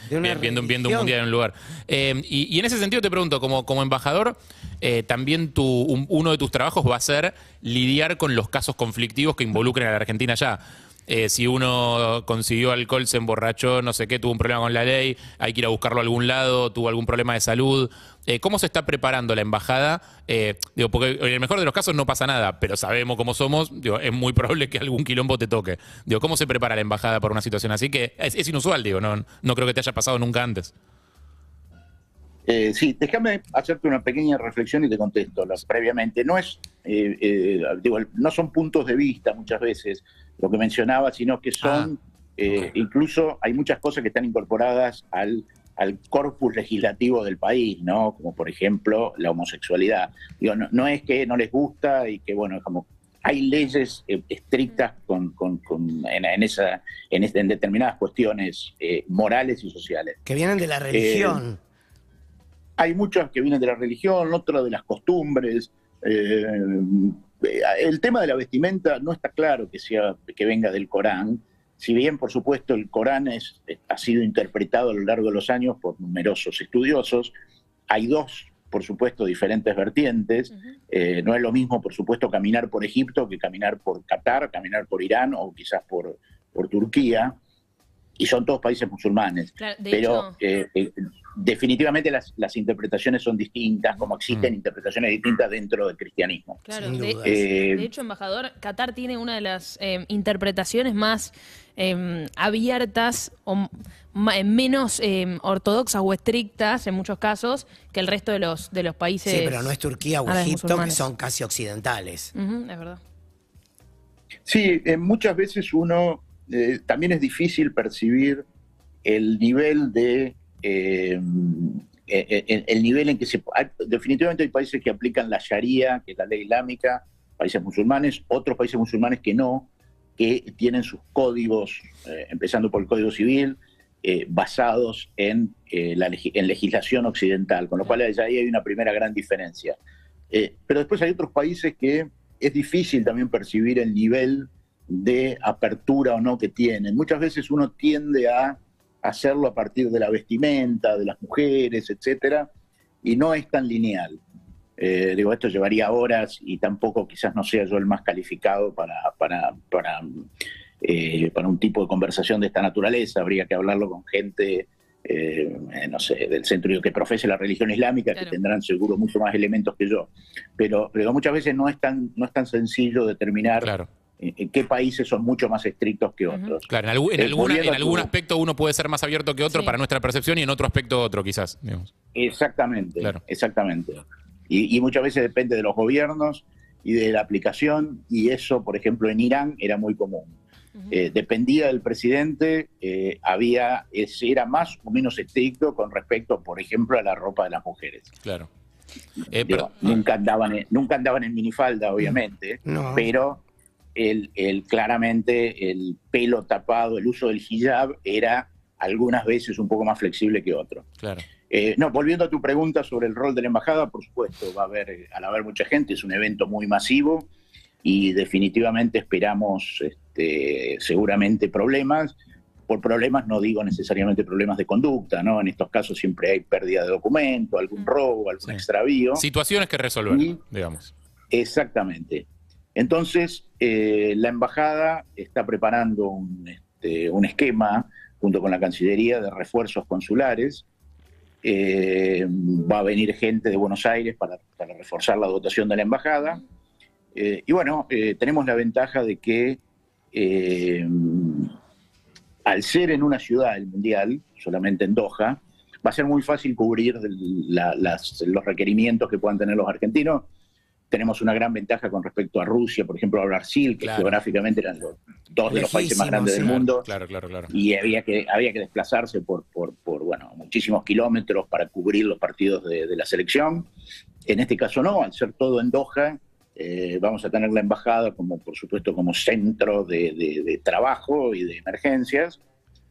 De
un viendo, viendo un mundial en un lugar. Eh, y, y en ese sentido te pregunto, como, como embajador, eh, también tu, un- uno de tus trabajos va a ser lidiar con los casos conflictivos que involucren a la Argentina ya. Eh, si uno consiguió alcohol, se emborrachó, no sé qué, tuvo un problema con la ley, hay que ir a buscarlo a algún lado, tuvo algún problema de salud. Eh, ¿Cómo se está preparando la embajada? Eh, digo, porque en el mejor de los casos no pasa nada, pero sabemos cómo somos, es muy probable que algún quilombo te toque. Digo, ¿cómo se prepara la embajada para una situación así? Que es, inusual, digo, no, no creo que te haya pasado nunca antes.
Eh, sí, déjame hacerte una pequeña reflexión y te contesto previamente. No es, eh, eh, digo, no son puntos de vista muchas veces lo que mencionaba, sino que son, eh, incluso hay muchas cosas que están incorporadas al, al corpus legislativo del país, ¿no? Como por ejemplo la homosexualidad. Digo, no, no es que no les gusta y que, bueno, como hay leyes eh, estrictas con, con- con- en, en esa, en, este- en determinadas cuestiones eh, morales y sociales.
Que vienen de la religión.
Hay muchas que vienen de la religión, otras de las costumbres. Eh, el tema de la vestimenta no está claro que sea que venga del Corán. Si bien, por supuesto, el Corán es, ha sido interpretado a lo largo de los años por numerosos estudiosos, hay dos, por supuesto, diferentes vertientes. Eh, no es lo mismo, por supuesto, caminar por Egipto que caminar por Qatar, caminar por Irán o quizás por, por Turquía. Y son todos países musulmanes.
Claro, de
Pero eh, eh, definitivamente las, las interpretaciones son distintas, como existen interpretaciones distintas dentro del cristianismo.
Claro, de,
Eh,
de hecho, embajador, Qatar tiene una de las eh, interpretaciones más eh, abiertas o menos eh, ortodoxas o estrictas en muchos casos que el resto de los de los países.
Sí, pero no es Turquía o Egipto, que son casi occidentales.
Es verdad.
Sí, eh, muchas veces uno eh, también es difícil percibir el nivel de eh, eh, el nivel en que se definitivamente hay países que aplican la Sharia, que es la ley islámica, países musulmanes, otros países musulmanes que no, que tienen sus códigos, empezando por el Código Civil, basados en, la en legislación occidental, con lo cual ahí hay una primera gran diferencia. Pero después hay otros países que es difícil también percibir el nivel de apertura o no que tienen. Muchas veces uno tiende a hacerlo a partir de la vestimenta, de las mujeres, etcétera, y no es tan lineal. Eh, digo, esto llevaría horas y tampoco quizás no sea yo el más calificado para, para, para, eh, para un tipo de conversación de esta naturaleza. Habría que hablarlo con gente, eh, no sé, del centro que profese la religión islámica, que tendrán seguro mucho más elementos que yo. Pero, pero muchas veces no es tan, no es tan sencillo determinar en qué países son mucho más estrictos que otros.
Claro, en, algún- en
Eh,
alguna-
volviendo
en
a tu-
algún aspecto uno puede ser más abierto que otro
Sí.
para nuestra percepción y en otro aspecto otro, quizás. digamos.
Exactamente, exactamente. Y, y muchas veces depende de los gobiernos y de la aplicación, y eso, por ejemplo, en Irán era muy común. Eh, dependía del presidente, eh, había, era más o menos estricto con respecto, por ejemplo, a la ropa de las mujeres.
Claro. Eh,
Digo, nunca, andaban en, nunca andaban en minifalda, obviamente,
No.
pero el, el- claramente el pelo tapado, el uso del hijab era algunas veces un poco más flexible que otro.
Claro.
Eh, no, volviendo a tu pregunta sobre el rol de la embajada, por supuesto, va a haber, al haber mucha gente, es un evento muy masivo y definitivamente esperamos este, seguramente problemas. Por problemas no digo necesariamente problemas de conducta, ¿no? En estos casos siempre hay pérdida de documento, algún robo, algún extravío.
Situaciones que resolver,
Y-
digamos.
Exactamente. Entonces, eh, la embajada está preparando un, este, un esquema junto con la Cancillería de refuerzos consulares. Eh, va a venir gente de Buenos Aires para, reforzar la dotación de la embajada. Eh, y bueno, tenemos la ventaja de que al ser en una ciudad el Mundial, solamente en Doha, va a ser muy fácil cubrir los requerimientos que puedan tener los argentinos. Tenemos una gran ventaja con respecto a Rusia, por ejemplo, a Brasil, que
Claro.
geográficamente eran los dos de los países más grandes del mundo
Claro, claro, claro.
y había que, había que desplazarse por, por, por, bueno, muchísimos kilómetros para cubrir los partidos de, de la selección. En este caso no, al ser todo en Doha, eh, vamos a tener la embajada como, por supuesto, como centro de, de- de trabajo y de emergencias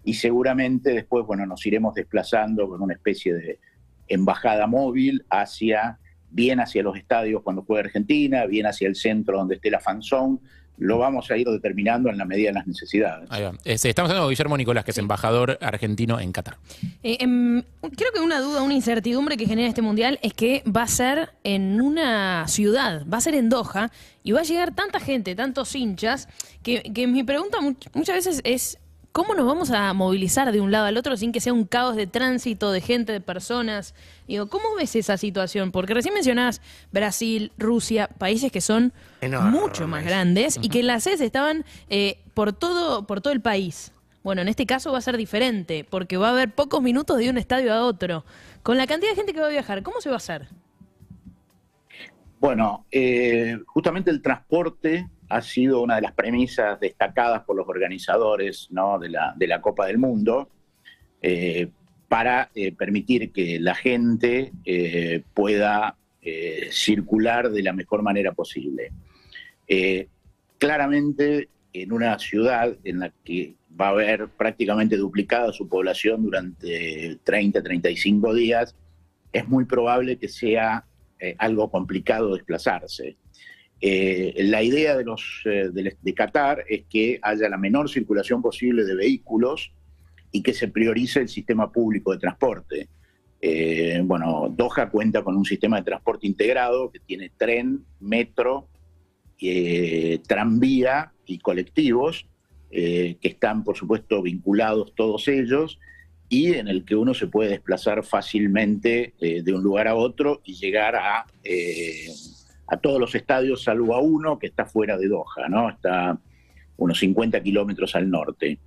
y seguramente después, bueno, nos iremos desplazando con una especie de embajada móvil hacia, bien hacia los estadios cuando juegue Argentina, bien hacia el centro donde esté la fanzone, lo vamos a ir determinando en la medida de las necesidades.
Ahí va. Este, estamos hablando con Guillermo Nicolás, que es embajador argentino en Qatar.
Eh, em, creo que una duda, una incertidumbre que genera este mundial es que va a ser en una ciudad, va a ser en Doha y va a llegar tanta gente, tantos hinchas, que, que mi pregunta much- muchas veces es. ¿Cómo nos vamos a movilizar de un lado al otro sin que sea un caos de tránsito, de gente, de personas? Digo, ¿cómo ves esa situación? Porque recién mencionabas Brasil, Rusia, países que son
Enormes.
mucho más grandes y que las sedes estaban eh, por todo por todo el país. Bueno, en este caso va a ser diferente, porque va a haber pocos minutos de un estadio a otro. Con la cantidad de gente que va a viajar, ¿cómo se va a hacer?
Bueno, eh, justamente el transporte ha sido una de las premisas destacadas por los organizadores de, la, Copa del Mundo eh, para eh, permitir que la gente eh, pueda circular de la mejor manera posible. Claramente, en una ciudad en la que va a haber prácticamente duplicada su población durante 30, 35 días, es muy probable que sea algo complicado desplazarse. Eh, la idea de, los, eh, de, Qatar es que haya la menor circulación posible de vehículos y que se priorice el sistema público de transporte. Eh, bueno, Doha cuenta con un sistema de transporte integrado que tiene tren, metro, tranvía y colectivos, que están, por supuesto, vinculados todos ellos y en el que uno se puede desplazar fácilmente de un lugar a otro y llegar a, a todos los estadios, salvo a uno que está fuera de Doha, ¿no? Está unos 50 kilómetros al norte.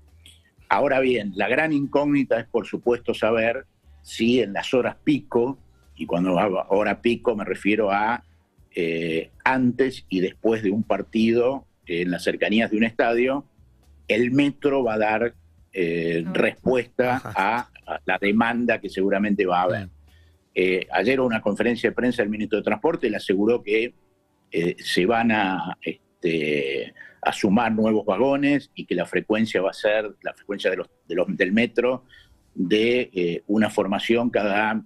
Ahora bien, la gran incógnita es, por supuesto, saber si en las horas pico, y cuando hago hora pico me refiero a eh, antes y después de un partido en las cercanías de un estadio, el metro va a dar eh, respuesta a, a, la demanda que seguramente va a haber. Eh, ayer una conferencia de prensa del ministro de Transporte le aseguró que eh, se van a, este, a, sumar nuevos vagones y que la frecuencia va a ser la frecuencia de los, de los, del metro de eh, una formación cada,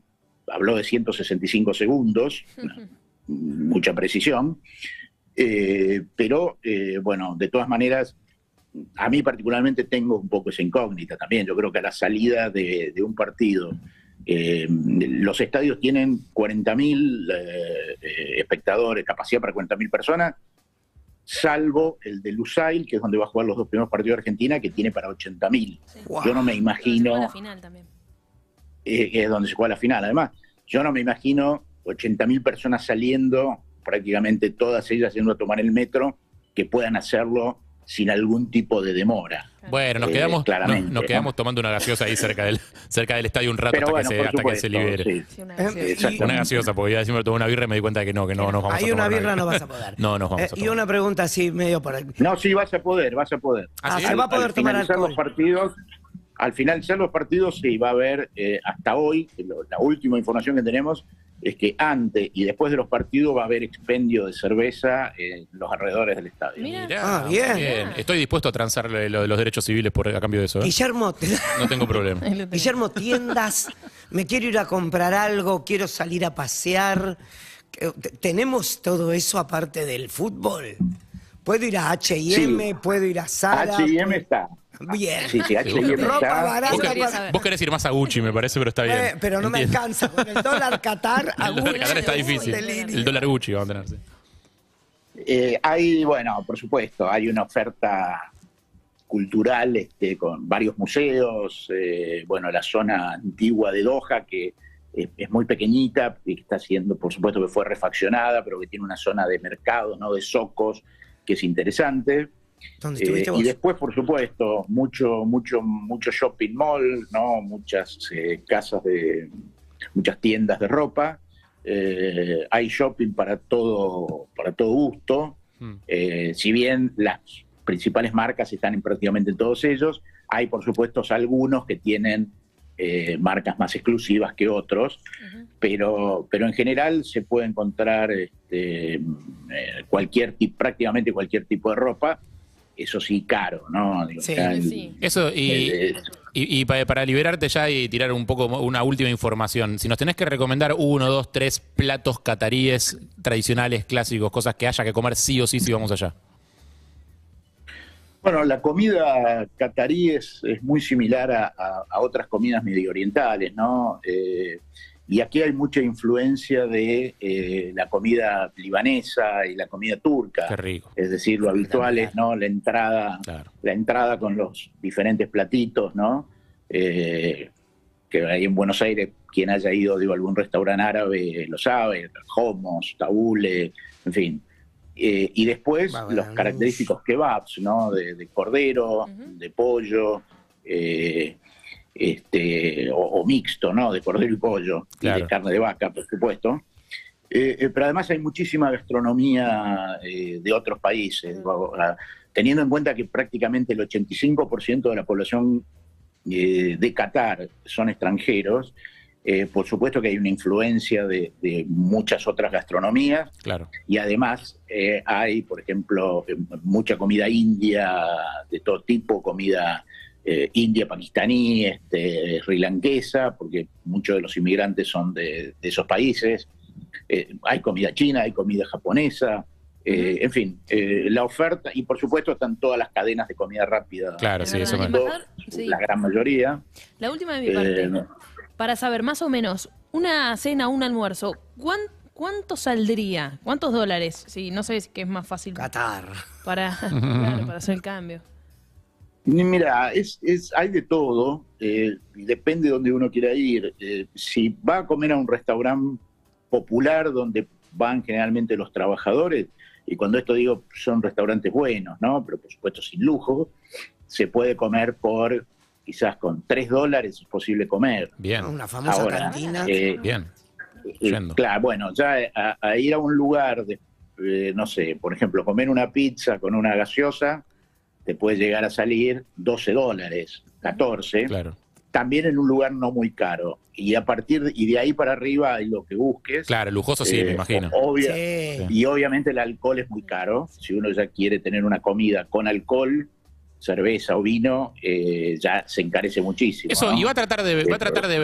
habló de 165 segundos, mucha precisión, eh, pero bueno, de todas maneras, a mí particularmente tengo un poco esa incógnita también. Yo creo que a la salida de, de un partido, eh, los estadios tienen 40.000 eh, espectadores, capacidad para 40.000 personas, salvo el de Lusail, que es donde va a jugar los dos primeros partidos de Argentina, que tiene para 80.000. Sí. Wow. Yo no me imagino...
La final también.
Eh, es donde se juega la final, además. Yo no me imagino 80.000 personas saliendo, prácticamente todas ellas yendo a tomar el metro, que puedan hacerlo sin algún tipo de demora.
Bueno, nos quedamos, eh, nos, nos quedamos ¿no? tomando una gaseosa ahí cerca del, cerca del estadio un rato hasta,
bueno,
que, se, hasta que se libere.
Sí.
Sí, una, gaseosa.
una gaseosa, porque ya siempre tomé una birra y me di cuenta de que no, que no nos vamos
Hay
a tomar
una birra no vas a poder.
no nos vamos
eh,
a tomar.
Y una pregunta así medio por aquí.
No, sí, vas a poder, vas a poder.
¿Ah, ¿sí? se va a poder
al
tomar
finalizar
alcohol.
los partidos, al finalizar los partidos, sí, va a haber, eh, hasta hoy, la última información que tenemos es que antes y después de los partidos va a haber expendio de cerveza en los alrededores del estadio.
Mira.
Ah, bien.
bien. Estoy dispuesto a transar lo, lo, los derechos civiles por, a cambio de eso. ¿eh?
Guillermo,
no tengo problema.
Guillermo, tiendas, me quiero ir a comprar algo, quiero salir a pasear. ¿Tenemos todo eso aparte del fútbol? ¿Puedo ir a H&M?
Sí.
¿Puedo ir a Zara?
H&M está.
Bien.
Sí, sí, H&M
Ropa barata.
Vos, querés, vos querés ir más a Gucci, me parece, pero está bien.
Eh, pero no me alcanza. Con el dólar Qatar, a
El dólar Qatar está difícil. El dólar Gucci vamos a tener, sí.
Eh, hay, bueno, por supuesto, hay una oferta cultural este, con varios museos, eh, bueno, la zona antigua de Doha, que es, es, muy pequeñita y que está siendo, por supuesto, que fue refaccionada, pero que tiene una zona de mercado, ¿no? de socos, que es interesante.
¿Dónde
Eh,
vos?
y después, por supuesto, mucho, mucho, mucho shopping mall, ¿no? Muchas eh, casas de, muchas tiendas de ropa. Eh, hay shopping para todo, para todo gusto.
Mm.
Eh, si bien las principales marcas están en prácticamente en todos ellos, hay por supuesto algunos que tienen eh, marcas más exclusivas que otros, pero, pero en general se puede encontrar este, cualquier prácticamente cualquier tipo de ropa, eso sí caro, ¿no? Digo,
Sí,
ya
sí.
Eso, y, y- y pa- para liberarte ya y tirar un poco una última información, si nos tenés que recomendar uno, dos, tres platos cataríes tradicionales, clásicos, cosas que haya que comer sí o sí si vamos allá.
Bueno, la comida catarí es, es muy similar a, a- a otras comidas medio orientales, ¿no? Eh, y aquí hay mucha influencia de eh, la comida libanesa y la comida turca.
Qué rico.
Es decir, lo habitual es, ¿no? La entrada,
Claro.
la entrada con los diferentes platitos, ¿no? Eh, que ahí en Buenos Aires, quien haya ido digo, a algún restaurante árabe lo sabe, homos, tabule, en fin. Eh, y después los característicos kebabs, ¿no? De, de cordero, de pollo, eh, este, o, o mixto, ¿no? De cordero y pollo, y de carne de vaca, por supuesto. Eh, eh, pero además hay muchísima gastronomía eh, de otros países, teniendo en cuenta que prácticamente el 85% de la población eh, de Qatar son extranjeros, eh, por supuesto que hay una influencia de, de muchas otras gastronomías
Claro.
y además eh, hay, por ejemplo, mucha comida india de todo tipo, comida eh, india, pakistaní, este, sri lankesa, porque muchos de los inmigrantes son de, de esos países. Eh, hay comida china, hay comida japonesa, eh, en fin, eh, la oferta, y por supuesto están todas las cadenas de comida rápida.
Claro, sí, eso.
Embajador, sí.
La gran mayoría.
La última de mi
Eh,
parte.
no.
Para saber más o menos, una cena, un almuerzo, ¿cuán- ¿cuánto saldría? ¿Cuántos dólares? Sí, no sé si es más fácil
Qatar.
para, claro, para hacer el cambio.
Ni- Mira, es, es, hay de todo, eh, y depende de donde uno quiera ir. Eh, si va a comer a un restaurante popular donde van generalmente los trabajadores, y cuando esto digo son restaurantes buenos, ¿no? Pero por supuesto sin lujo, se puede comer por quizás con 3 dólares es posible comer.
Bien,
Una famosa
Ahora,
cantina.
eh,
bien.
eh, claro, bueno, ya a, a ir a un lugar, de, eh, no sé, por ejemplo, comer una pizza con una gaseosa, te puede llegar a salir 12 dólares, 14,
Claro.
también en un lugar no muy caro. Y a partir de, y de ahí para arriba hay lo que busques.
Claro, lujoso sí, me
Eh,
imagino.
obvia-
Sí.
Y obviamente el alcohol es muy caro. Si uno ya quiere tener una comida con alcohol, cerveza o vino, eh, ya se encarece muchísimo.
Eso,
¿no?
y va a tratar de, va a tratar de,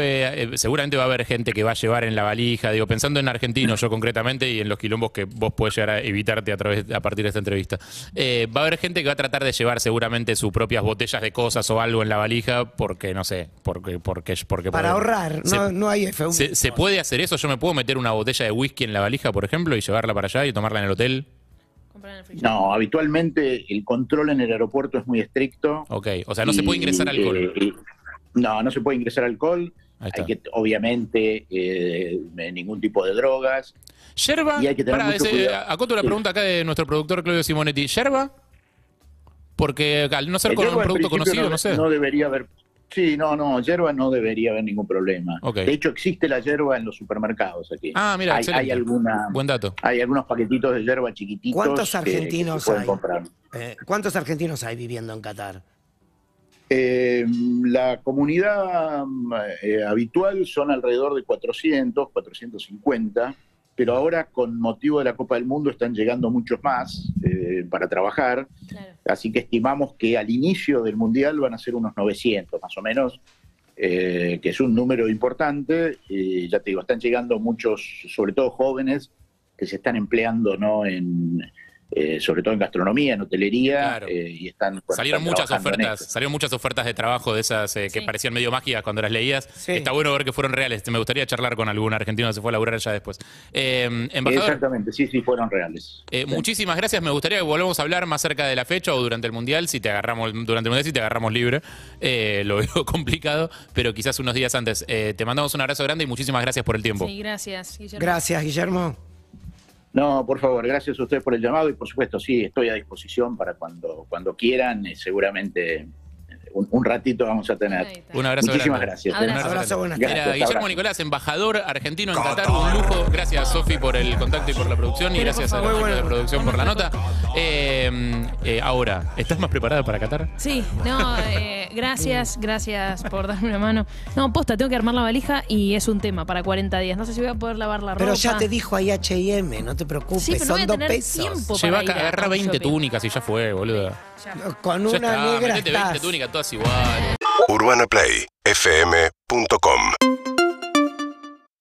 eh, seguramente va a haber gente que va a llevar en la valija, digo, pensando en argentinos yo concretamente y en los quilombos que vos podés llegar a evitarte a través, a partir de esta entrevista. Eh, va a haber gente que va a tratar de llevar seguramente sus propias botellas de cosas o algo en la valija porque, no sé, porque, porque, porque
Para ahorrar,
Se-
no, no hay F1.
¿Se, se puede hacer eso? ¿Yo me puedo meter una botella de whisky en la valija, por ejemplo, y llevarla para allá y tomarla en el hotel?
Comprar en el freezer.
No, habitualmente el control en el aeropuerto es muy estricto.
Ok, o sea, no se puede ingresar alcohol.
eh, no, no se puede ingresar alcohol. Hay que, obviamente, eh, ningún tipo de drogas.
¿Yerba?
Y hay que tener
Pará,
mucho
ese-
cuidado.
acoto una
Sí.
pregunta acá de nuestro productor Claudio Simonetti. ¿Yerba? Porque al no ser
El
con un producto conocido, no, sé.
No debería haber. Sí, no, no, hierba no debería haber ningún problema. De hecho, existe la hierba en los supermercados aquí.
Ah, mira,
hay, hay alguna,
Buen dato.
hay algunos paquetitos de hierba chiquititos.
¿Cuántos
que- que se
argentinos
pueden
hay?
comprar.
Eh, ¿Cuántos argentinos hay viviendo en Qatar?
Eh, la comunidad eh, habitual son alrededor de 400, 450, pero ahora con motivo de la Copa del Mundo están llegando muchos más eh, para trabajar,
Claro.
así que estimamos que al inicio del Mundial van a ser unos 900 más o menos, eh, que es un número importante, y ya te digo, están llegando muchos, sobre todo jóvenes, que se están empleando ¿no? en... eh, sobre todo en gastronomía, en hotelería,
Claro.
eh, y están bueno,
Salieron
están
muchas ofertas, salieron muchas ofertas de trabajo de esas eh, que
Sí.
parecían medio mágicas cuando las leías.
Sí.
Está bueno ver que fueron reales. Me gustaría charlar con algún argentino que se fue a laburar allá después. Eh, embajador,
Exactamente, sí, sí, fueron reales.
eh,
Sí.
muchísimas gracias. Me gustaría que volvamos a hablar más cerca de la fecha o durante el Mundial, si te agarramos, durante el Mundial si te agarramos libre. Eh, lo veo complicado, pero quizás unos días antes. Eh, te mandamos un abrazo grande y muchísimas gracias por el tiempo.
Sí, gracias. Guillermo.
Gracias, Guillermo.
No, por favor, gracias a ustedes por el llamado y por supuesto, sí, estoy a disposición para cuando, cuando quieran. eh, seguramente un, un ratito vamos a tener.
Un abrazo
Muchísimas
grande.
gracias.
Un
eh.
Abrazo, buenas
Gracias,
Era Guillermo
abrazo.
Nicolás, embajador argentino en Qatar, un lujo. Gracias, Sofi, por el contacto y por la producción. Y gracias a la de producción por la nota. Eh, eh, ahora, ¿estás más preparada para Qatar?
Sí, no, eh, gracias, gracias por darme una mano. No, posta, tengo que armar la valija y es un tema para 40 días. No sé si voy a poder lavar la ropa.
Pero ya te dijo ahí H&M, no te preocupes,
Sí, pero no
son
voy a
dos
tener
pesos.
tiempo
Lleva
para
acá,
a-
agarra
a un
20
shopping.
túnicas y ya fue, boludo.
Con
Ya
una
está,
negra
metete 20
estás.
túnicas todas iguales.
UrbanaPlayFM.com